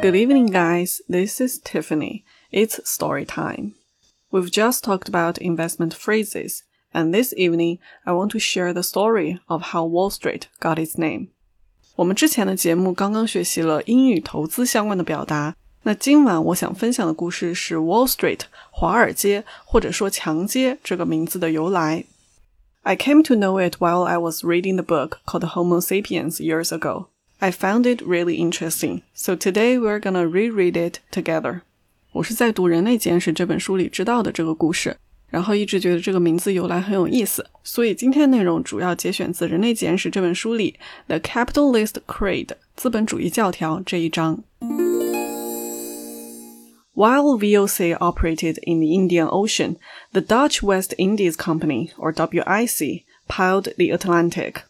Good evening, guys. This is Tiffany. It's story time. We've just talked about investment phrases, and this evening I want to share the story of how Wall Street got its name. 我们之前的节目刚刚学习了英语投资相关的表达，那今晚我想分享的故事是 Wall Street 华尔街或者说墙街这个名字的由来。I came to know it while I was reading the book called Homo Sapiens years ago. I found it really interesting, so today we're gonna reread it together. 我是在读《人类简史》这本书里知道的这个故事，然后一直觉得这个名字由来很有意思，所以今天内容主要节选自《人类简史》这本书里《The Capitalist Creed》资本主义教条这一章。While VOC operated in the Indian Ocean, the Dutch West Indies Company, or WIC, piled the Atlantic.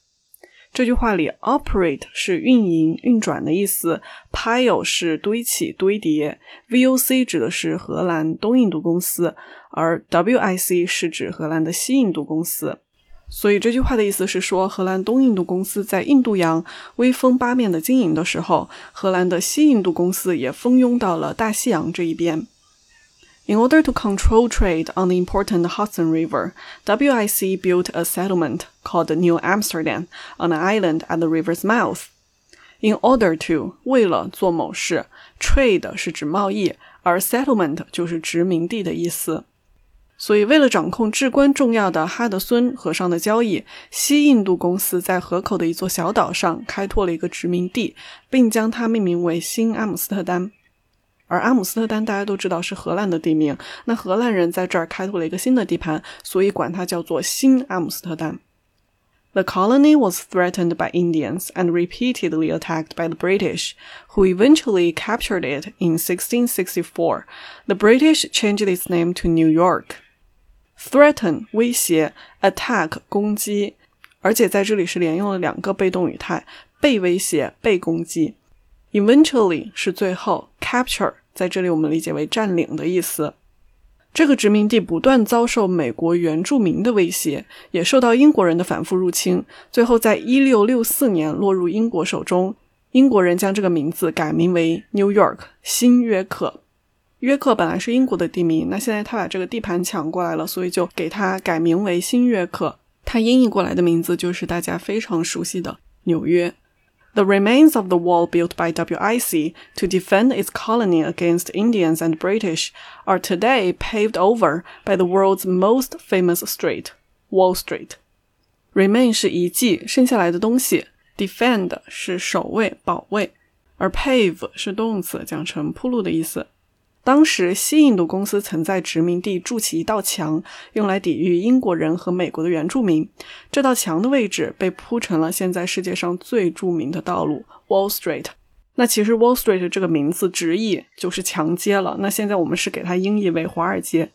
这句话里，operate 是运营、运转的意思，pile 是堆起、堆叠，VOC 指的是荷兰东印度公司，而 WIC 是指荷兰的西印度公司。所以这句话的意思是说，荷兰东印度公司在印度洋威风八面的经营的时候，荷兰的西印度公司也蜂拥到了大西洋这一边。In order to control trade on the important Hudson River, WIC built a settlement called New Amsterdam on an island at the river's mouth. In order to 为了做某事，trade 是指贸易，而 settlement 就是殖民地的意思。所以，为了掌控至关重要的哈德孙河上的交易，西印度公司在河口的一座小岛上开拓了一个殖民地，并将它命名为新阿姆斯特丹。 而阿姆斯特丹大家都知道是荷兰的地名，那荷兰人在这儿开拓了一个新的地盘，所以管它叫做新阿姆斯特丹。The colony was threatened by Indians and repeatedly attacked by the British, who eventually captured it in 1664. The British changed its name to New York. Threaten 威胁，attack 攻击，而且在这里是连用了两个被动语态，被威胁、被攻击。Eventually 是最后 ，capture 在这里我们理解为占领的意思。这个殖民地不断遭受美国原住民的威胁，也受到英国人的反复入侵，最后在1664年落入英国手中。英国人将这个名字改名为 New York 新约克。约克本来是英国的地名，那现在他把这个地盘抢过来了，所以就给它改名为新约克。它音译过来的名字就是大家非常熟悉的纽约。The remains of the wall built by WIC to defend its colony against Indians and British are today paved over by the world's most famous street, Wall Street. Remain 是遗迹，剩下来的东西；defend 是守卫、保卫，而 pave 是动词，讲成铺路的意思。 当时，西印度公司曾在殖民地筑起一道墙，用来抵御英国人和美国的原住民。这道墙的位置被铺成了现在世界上最著名的道路 ——Wall Street。那其实 Wall Street 这个名字直译就是墙街了。那现在我们是给它音译为华尔街。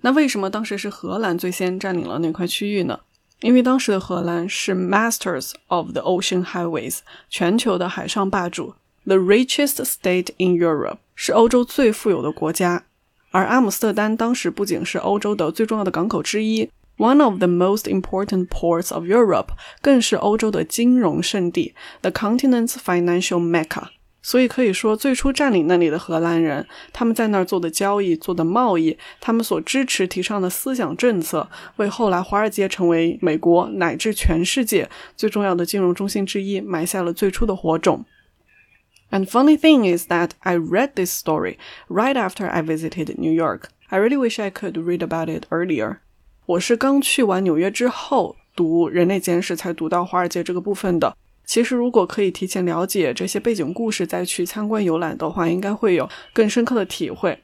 那为什么当时是荷兰最先占领了那块区域呢？因为当时的荷兰是 Masters of the Ocean Highways，全球的海上霸主。The richest state in Europe 是欧洲最富有的国家，而阿姆斯特丹当时不仅是欧洲的最重要的港口之一，one of the most important ports of Europe，更是欧洲的金融圣地，the continent's financial mecca。所以可以说，最初占领那里的荷兰人，他们在那儿做的交易、做的贸易，他们所支持、提倡的思想政策，为后来华尔街成为美国乃至全世界最重要的金融中心之一埋下了最初的火种。And funny thing is that I read this story right after I visited New York. I really wish I could read about it earlier. 我是刚去完纽约之后读《人类简史》才读到华尔街这个部分的。其实如果可以提前了解这些背景故事再去参观游览的话，应该会有更深刻的体会。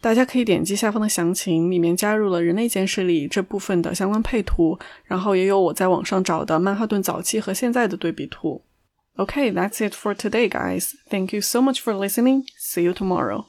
大家可以点击下方的详情，里面加入了《人类简史》里这部分的相关配图，然后也有我在网上找的曼哈顿早期和现在的对比图。Okay, that's it for today, guys. Thank you so much for listening. See you tomorrow.